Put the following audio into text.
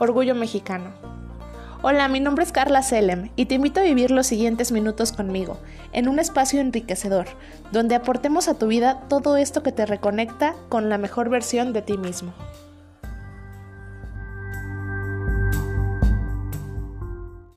Orgullo Mexicano. Hola, mi nombre es Carla Selem y te invito a vivir los siguientes minutos conmigo, en un espacio enriquecedor, donde aportemos a tu vida todo esto que te reconecta con la mejor versión de ti mismo.